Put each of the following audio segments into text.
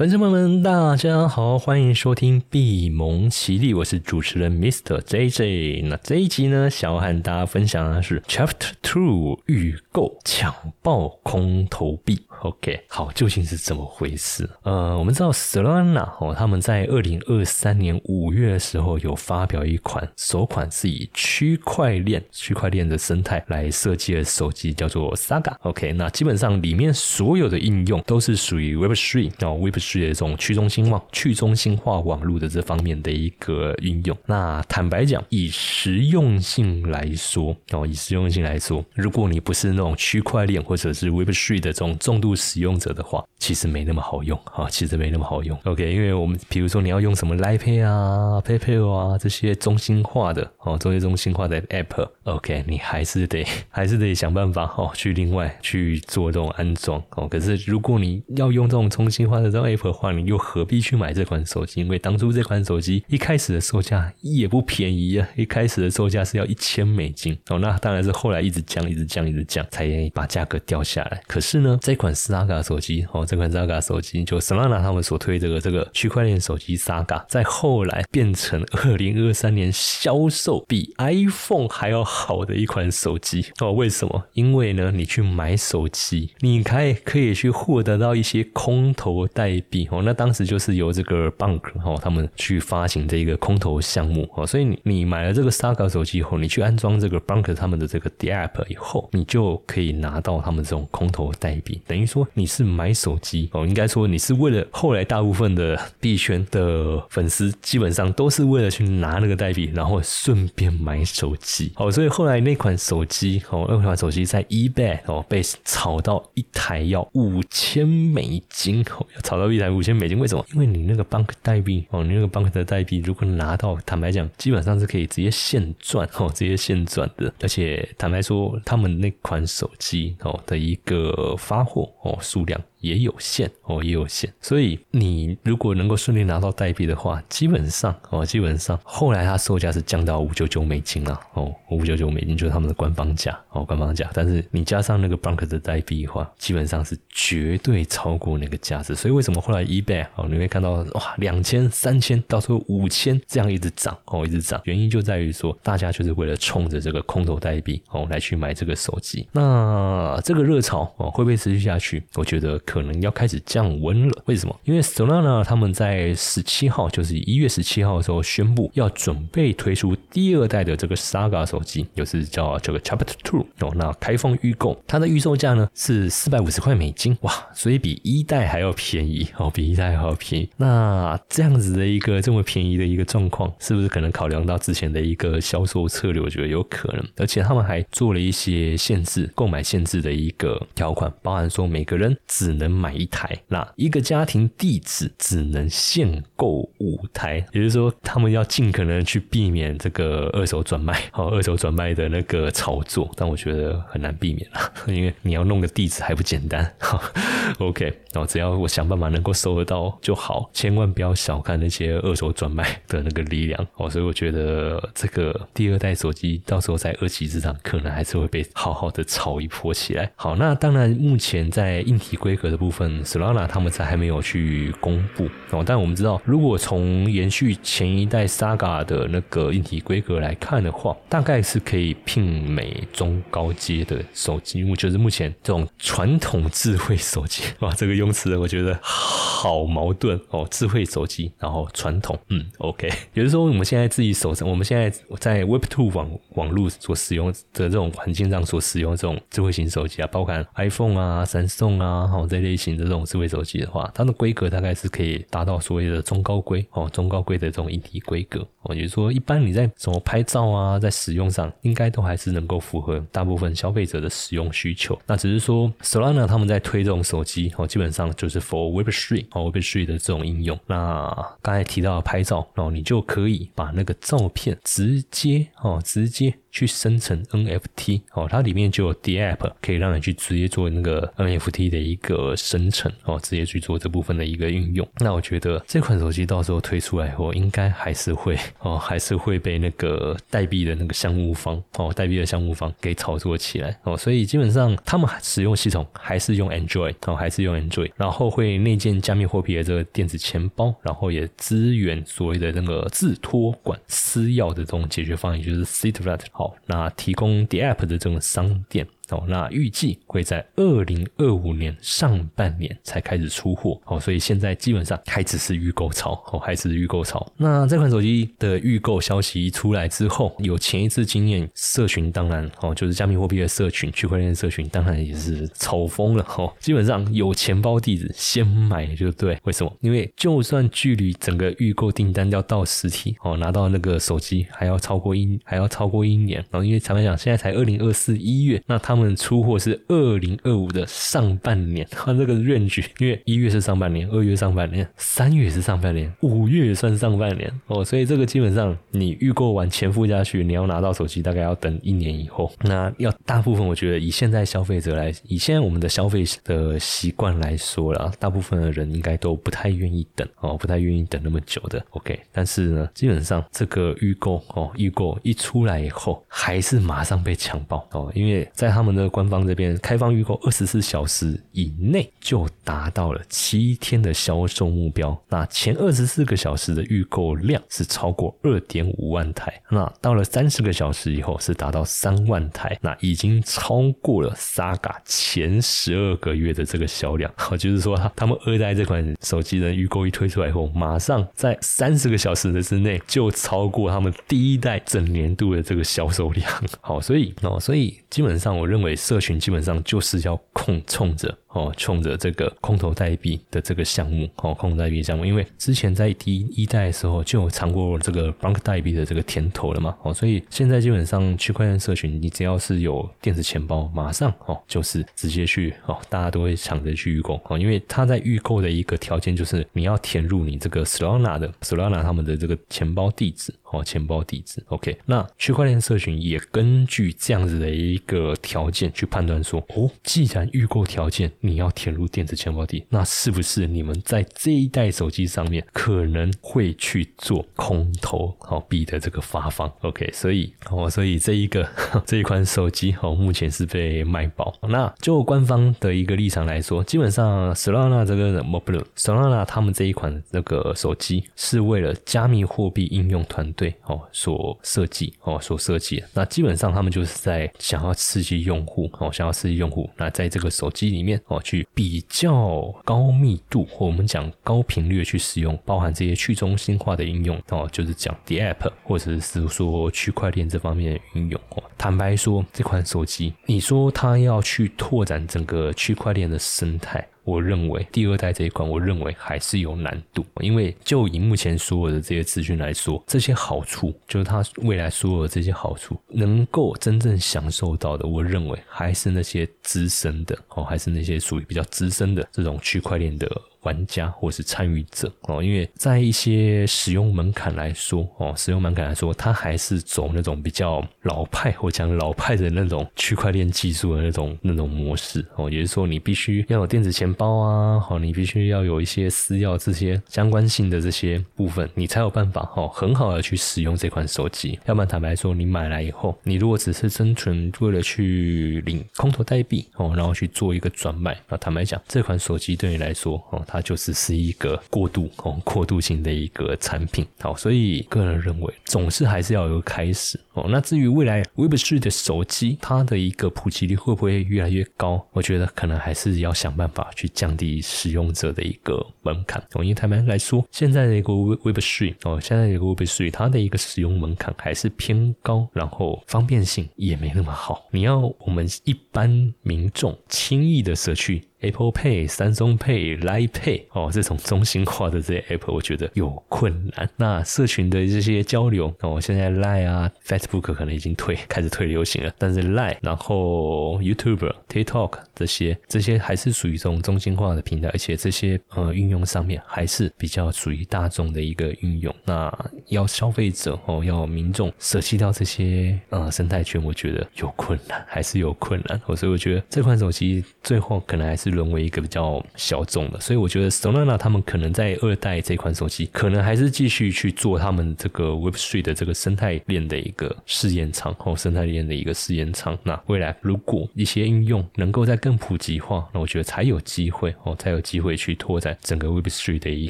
粉丝朋友们，大家好，欢迎收听闭蒙奇力，我是主持人 Mr. JJ。那这一集呢，想要和大家分享的是 Chapter Two 预购抢爆空投币。OK，好，究竟是怎么回事？呃，我们知道 Solana 哦，他们在二零二三年五月的时候有发表一款首款是以区块链、区块链的生态来设计的手机，叫做 Saga。OK，那基本上里面所有的应用都是属于 Web Three 哦，Web Three 的这种去中心化、去中心化网络的这方面的一个应用。那坦白讲，以实用性来说哦，以实用性来说，如果你不是那种区块链或者是 Web Three 的这种重度不使用者的话，其实没那么好用啊，其实没那么好用。OK，因为我们比如说你要用什么 l i Pay 啊、PayPal 啊这些中心化的哦，这些中心化的 App，OK，你还是得 还是得想办法哦，去另外去做这种安装哦。可是如果你要用这种中心化的这种 App 的话，你又何必去买这款手机？因为当初这款手机一开始的售价也不便宜啊，一开始的售价是要一千美金哦。那当然是后来一直降、一直降、一直降，才把价格掉下来。可是呢，这款 Saga 手机哦，这款 Saga 手机就 Solana 他们所推这个这个区块链手机 Saga，在后来变成二零二三年销售比 iPhone 还要好的一款手机哦。为什么？因为呢，你去买手机，你可以可以去获得到一些空投代币哦。那当时就是由这个 Bank 哦，他们去发行这个空投项目哦。所以你你买了这个 Saga 手机以后，你去安装这个 Bank 他们的这个 D App 以后，你就可以拿到他们这种空投代币，等于说你是买手机哦。应该说你是为了后来大部分的币圈的粉丝基本上都是为了去拿那个代币，然后顺便买手机哦。所以后来那款手机哦，那款手机在 eBay 哦被炒到一台要五千美金哦，要炒到一台五千美金。为什么？因为你那个 Bank 代币哦，你那个 Bank 的代币如果拿到，坦白讲，基本上是可以直接现赚哦，直接现赚的。而且坦白说，他们那款手机哦的一个发货哦数量。也有限哦，也有限，所以你如果能够顺利拿到代币的话，基本上哦，基本上后来它售价是降到五九九美金了哦，五九九美金就是他们的官方价哦，官方价。但是你加上那个 Bank 的代币的话，基本上是绝对超过那个价值。所以为什么后来 eBay 哦，你会看到哇两千、三千，到时候五千这样一直涨哦，一直涨。原因就在于说，大家就是为了冲着这个空头代币哦来去买这个手机。那这个热潮哦会不会持续下去？我觉得。可能要开始降温了，为什么？因为 Solana 他们在十七号，就是一月十七号的时候宣布要准备推出第二代的这个 Saga 手机，就是叫这个 Chapter Two 哦。那开放预购，它的预售价呢是四百五十块美金，哇，所以比一代还要便宜哦，比一代还要便宜。那这样子的一个这么便宜的一个状况，是不是可能考量到之前的一个销售策略？我觉得有可能，而且他们还做了一些限制，购买限制的一个条款，包含说每个人只能买一台，那一个家庭地址只能限购五台，也就是说，他们要尽可能去避免这个二手转卖，好，二手转卖的那个炒作，但我觉得很难避免了，因为你要弄个地址还不简单。OK，然后只要我想办法能够收得到就好，千万不要小看那些二手转卖的那个力量哦。所以我觉得这个第二代手机到时候在二级市场可能还是会被好好的炒一波起来。好，那当然目前在硬体规格。的部分，Solana 他们才还没有去公布哦。但我们知道，如果从延续前一代 Saga 的那个硬体规格来看的话，大概是可以媲美中高阶的手机。我觉得目前这种传统智慧手机，哇，这个用词我觉得好矛盾哦。智慧手机，然后传统，嗯，OK。也就是说，我们现在自己手上，我们现在在 Web Two 网网络所使用的这种环境上所使用这种智慧型手机啊，包含 iPhone 啊、三星啊，哈这。类型的这种智慧手机的话，它的规格大概是可以达到所谓的中高规哦，中高规的这种一体规格哦，也就是说，一般你在什么拍照啊，在使用上，应该都还是能够符合大部分消费者的使用需求。那只是说，Solana 他们在推这种手机哦，基本上就是 for Web Three 哦，Web Three 的这种应用。那刚才提到拍照然后，你就可以把那个照片直接哦，直接。去生成 NFT 哦，它里面就有 D App 可以让你去直接做那个 NFT 的一个生成哦，直接去做这部分的一个运用。那我觉得这款手机到时候推出来后，应该还是会哦，还是会被那个代币的那个项目方哦，代币的项目方给炒作起来哦。所以基本上他们使用系统还是用 Android 哦，还是用 Android，然后会内建加密货币的这个电子钱包，然后也支援所谓的那个自托管私钥的这种解决方案，也就是 Citrate。好，那提供 The App 的这种商店。哦，那预计会在二零二五年上半年才开始出货哦，所以现在基本上还只是预购潮哦，还是预购潮。那这款手机的预购消息一出来之后，有前一次经验，社群当然哦，就是加密货币的社群、区块链社群，当然也是炒疯了哦。基本上有钱包地址先买就对，为什么？因为就算距离整个预购订单要到实体哦，拿到那个手机还要超过一还要超过一年，然后因为坦白讲，现在才二零二四一月，那他们。们出货是二零二五的上半年，它这个 range，因为一月是上半年，二月上半年，三月是上半年，五月也算上半年哦，所以这个基本上你预购完钱付下去，你要拿到手机大概要等一年以后。那要大部分我觉得以现在消费者来，以现在我们的消费的习惯来说了，大部分的人应该都不太愿意等哦，不太愿意等那么久的。OK，但是呢，基本上这个预购哦，预购一出来以后，还是马上被抢爆哦，因为在他们。的官方这边开放预购二十四小时以内就达到了七天的销售目标，那前二十四个小时的预购量是超过二点五万台，那到了三十个小时以后是达到三万台，那已经超过了 Saga 前十二个月的这个销量。好，就是说他们二代这款手机的预购一推出来以后，马上在三十个小时的之内就超过他们第一代整年度的这个销售量。好，所以哦，所以基本上我认因为。社群基本上就是要控冲着。哦，冲着这个空投代币的这个项目，哦，空投代币项目，因为之前在第一代的时候就有尝过这个 Bank 代币的这个甜头了嘛，哦，所以现在基本上区块链社群，你只要是有电子钱包，马上哦，就是直接去哦，大家都会抢着去预购哦，因为他在预购的一个条件就是你要填入你这个 Solana 的 Solana 他们的这个钱包地址，哦，钱包地址，OK，那区块链社群也根据这样子的一个条件去判断说，哦，既然预购条件。你要填入电子钱包地，那是不是你们在这一代手机上面可能会去做空投好币的这个发放？OK，所以哦，所以这一个 这一款手机哦，目前是被卖爆。那就官方的一个立场来说，基本上 Solana 这个 Mobile，Solana 他们这一款这个手机是为了加密货币应用团队哦所设计哦所设计。那基本上他们就是在想要刺激用户哦，想要刺激用户。那在这个手机里面。哦，去比较高密度或我们讲高频率去使用，包含这些去中心化的应用哦，就是讲 The App 或者是说区块链这方面的应用哦。坦白说，这款手机，你说它要去拓展整个区块链的生态。我认为第二代这一款，我认为还是有难度，因为就以目前所有的这些资讯来说，这些好处就是它未来所有的这些好处，能够真正享受到的，我认为还是那些资深的哦，还是那些属于比较资深的这种区块链的。玩家或是参与者哦，因为在一些使用门槛来说哦，使用门槛来说，它还是走那种比较老派或讲老派的那种区块链技术的那种那种模式哦，也就是说，你必须要有电子钱包啊，好，你必须要有一些私钥这些相关性的这些部分，你才有办法哈，很好的去使用这款手机。要不然坦白说，你买来以后，你如果只是单纯为了去领空投代币哦，然后去做一个转卖，那坦白讲，这款手机对你来说哦。它就是是一个过渡哦，过渡型的一个产品，好，所以个人认为总是还是要有个开始哦。那至于未来 Web 3的手机，它的一个普及率会不会越来越高？我觉得可能还是要想办法去降低使用者的一个门槛。从因台湾来说，现在的一个 Web 3哦，现在的一个 Web 3，它的一个使用门槛还是偏高，然后方便性也没那么好。你要我们一般民众轻易的舍去。Apple Pay、三松 Pay、Line Pay 哦，这种中心化的这些 App，我觉得有困难。那社群的这些交流那哦，现在 Line 啊、Facebook 可能已经退，开始退流行了。但是 Line，然后 YouTube、TikTok 这些，这些还是属于这种中心化的平台，而且这些呃运用上面还是比较属于大众的一个运用。那要消费者哦，要民众舍弃掉这些呃生态圈，我觉得有困难，还是有困难。所以我觉得这款手机最后可能还是。沦为一个比较小众的，所以我觉得 Solana 他们可能在二代这款手机，可能还是继续去做他们这个 Web3 的这个生态链的一个试验场，哦，生态链的一个试验场。那未来如果一些应用能够在更更普及化，那我觉得才有机会哦，才有机会去拓展整个 Web3 的一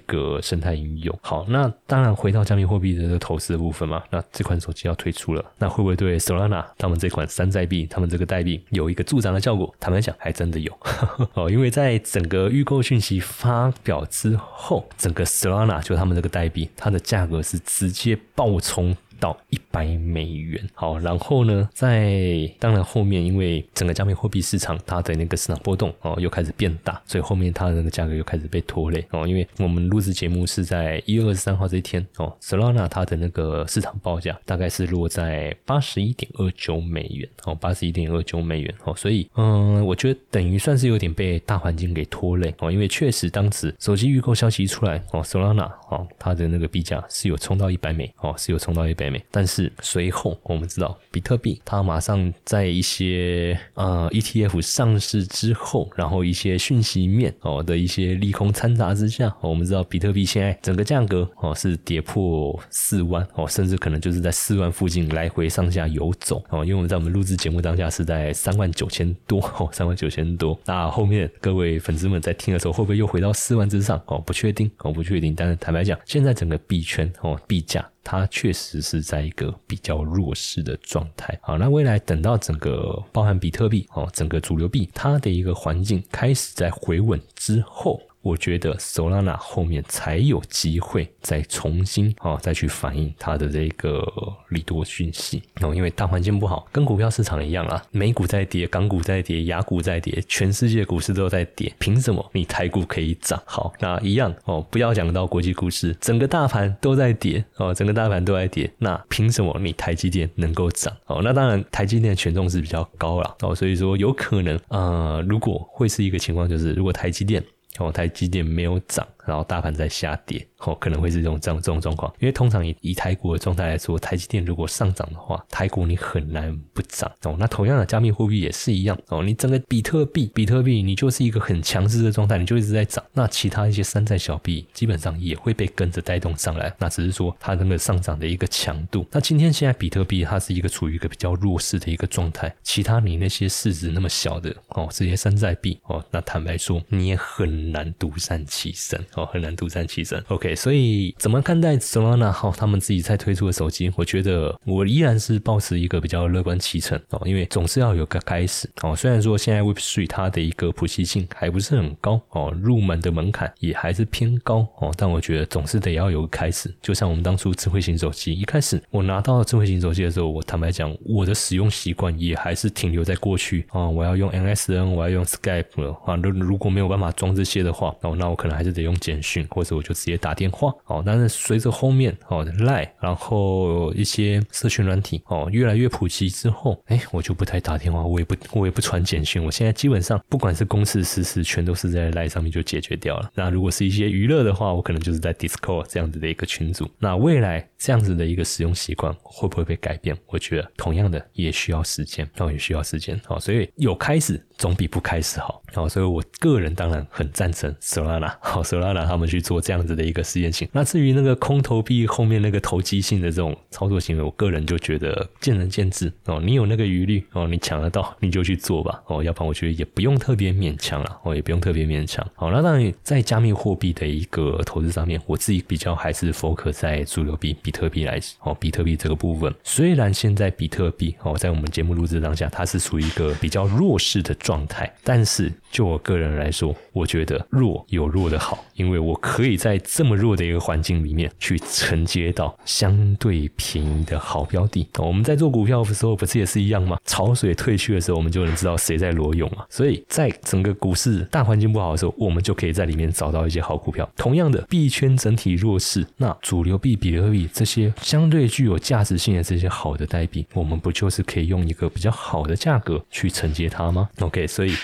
个生态应用。好，那当然回到加密货币的这个投资的部分嘛，那这款手机要推出了，那会不会对 Solana 他们这款山寨币，他们这个代币有一个助长的效果？坦白讲，还真的有 哦，因为在整个预购讯息发表之后，整个 Solana 就他们这个代币，它的价格是直接爆冲。到一百美元，好，然后呢，在当然后面，因为整个加密货币市场它的那个市场波动哦，又开始变大，所以后面它的那个价格又开始被拖累哦。因为我们录制节目是在一月二十三号这一天哦，Solana 它的那个市场报价大概是落在八十一点二九美元哦，八十一点二九美元哦，所以嗯，我觉得等于算是有点被大环境给拖累哦，因为确实当时手机预购消息一出来哦，Solana 哦，它的那个币价是有冲到一百美哦，是有冲到一百。但是随后我们知道，比特币它马上在一些呃 ETF 上市之后，然后一些讯息面哦的一些利空掺杂之下，我们知道比特币现在整个价格哦是跌破四万哦，甚至可能就是在四万附近来回上下游走哦。因为我们在我们录制节目当下是在三万九千多哦，三万九千多。那后面各位粉丝们在听的时候，会不会又回到四万之上哦？不确定哦，不确定。但是坦白讲，现在整个币圈哦，币价。它确实是在一个比较弱势的状态。好，那未来等到整个包含比特币哦，整个主流币它的一个环境开始在回稳之后。我觉得 Solana 后面才有机会再重新啊再去反映它的这个利多讯息哦，因为大环境不好，跟股票市场一样啊，美股在跌，港股在跌，雅股在跌，全世界股市都在跌，凭什么你台股可以涨？好，那一样哦，不要讲到国际股市，整个大盘都在跌哦，整个大盘都在跌，那凭什么你台积电能够涨？哦，那当然台积电权重是比较高了哦，所以说有可能啊，如果会是一个情况，就是如果台积电哦，台积电没有涨。然后大盘在下跌，哦，可能会是这种这样这种状况。因为通常以以台股的状态来说，台积电如果上涨的话，台股你很难不涨哦。那同样的，加密货币也是一样哦。你整个比特币，比特币你就是一个很强势的状态，你就一直在涨。那其他一些山寨小币基本上也会被跟着带动上来。那只是说它那个上涨的一个强度。那今天现在比特币它是一个处于一个比较弱势的一个状态，其他你那些市值那么小的哦，这些山寨币哦，那坦白说你也很难独善其身。哦，很难独善其身。OK，所以怎么看待 Solana 好他们自己在推出的手机？我觉得我依然是保持一个比较乐观其成哦，因为总是要有个开始哦。虽然说现在 Web3 它的一个普及性还不是很高哦，入门的门槛也还是偏高哦，但我觉得总是得要有个开始。就像我们当初智慧型手机一开始我拿到智慧型手机的时候，我坦白讲，我的使用习惯也还是停留在过去啊，我要用 MSN，我要用 Skype 啊，如如果没有办法装这些的话，哦，那我可能还是得用。简讯或者我就直接打电话哦，但是随着后面哦赖，然后一些社群软体哦越来越普及之后，哎，我就不太打电话，我也不我也不传简讯，我现在基本上不管是公事私事，全都是在赖上面就解决掉了。那如果是一些娱乐的话，我可能就是在 Discord 这样子的一个群组。那未来这样子的一个使用习惯会不会被改变？我觉得同样的也需要时间，哦也需要时间。好，所以有开始总比不开始好。好，所以我个人当然很赞成 Solana，好 Solana。他们去做这样子的一个实验性。那至于那个空投币后面那个投机性的这种操作行为，我个人就觉得见仁见智哦。你有那个余力哦，你抢得到你就去做吧哦。要不然我觉得也不用特别勉强了哦，也不用特别勉强。好，那当然在加密货币的一个投资上面，我自己比较还是 focus 在主流币比特币来哦，比特币这个部分。虽然现在比特币哦，在我们节目录制当下，它是处于一个比较弱势的状状态，但是就我个人来说，我觉得弱有弱的好。因为我可以在这么弱的一个环境里面去承接到相对便宜的好标的。我们在做股票的时候，不是也是一样吗？潮水退去的时候，我们就能知道谁在裸泳嘛。所以在整个股市大环境不好的时候，我们就可以在里面找到一些好股票。同样的，币圈整体弱势，那主流币、比特币这些相对具有价值性的这些好的代币，我们不就是可以用一个比较好的价格去承接它吗？OK，所以。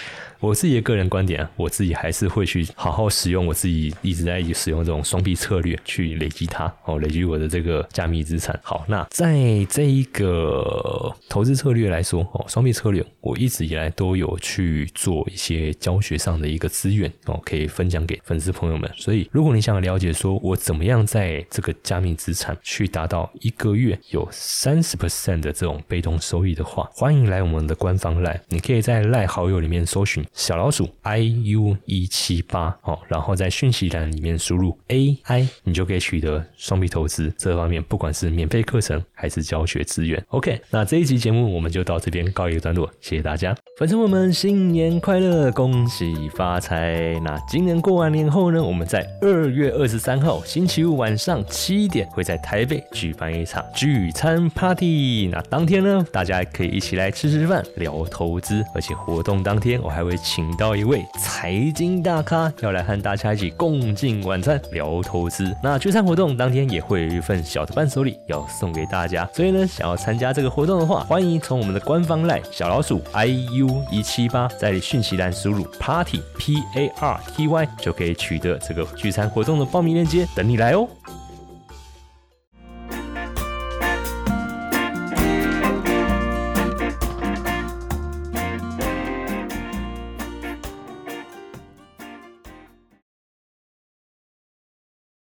我自己的个人观点，我自己还是会去好好使用我自己一直在使用这种双币策略去累积它哦，累积我的这个加密资产。好，那在这一个投资策略来说哦，双币策略我一直以来都有去做一些教学上的一个资源哦，可以分享给粉丝朋友们。所以，如果你想了解说我怎么样在这个加密资产去达到一个月有三十 percent 的这种被动收益的话，欢迎来我们的官方 line，，你可以在 line 好友里面搜寻小老鼠 i u 一七八哦，然后在讯息栏里面输入 a i，你就可以取得双币投资这方面不管是免费课程还是教学资源。OK，那这一集节目我们就到这边告一个段落，谢谢大家，粉丝朋友们新年快乐，恭喜发财！那今年过完年后呢，我们在二月二十三号星期五晚上七点会在台北举办一场聚餐 party，那当天呢，大家可以一起来吃吃饭、聊投资，而且活动当天我还会请到一位财经大咖，要来和大家一起共进晚餐、聊投资。那聚餐活动当天也会有一份小的伴手礼要送给大家，所以呢，想要参加这个活动的话，欢迎从我们的官方赖小老鼠 i u 一七八在讯息栏输入 party p a r t y 就可以取得这个聚餐活动的报名链接，等你来哦。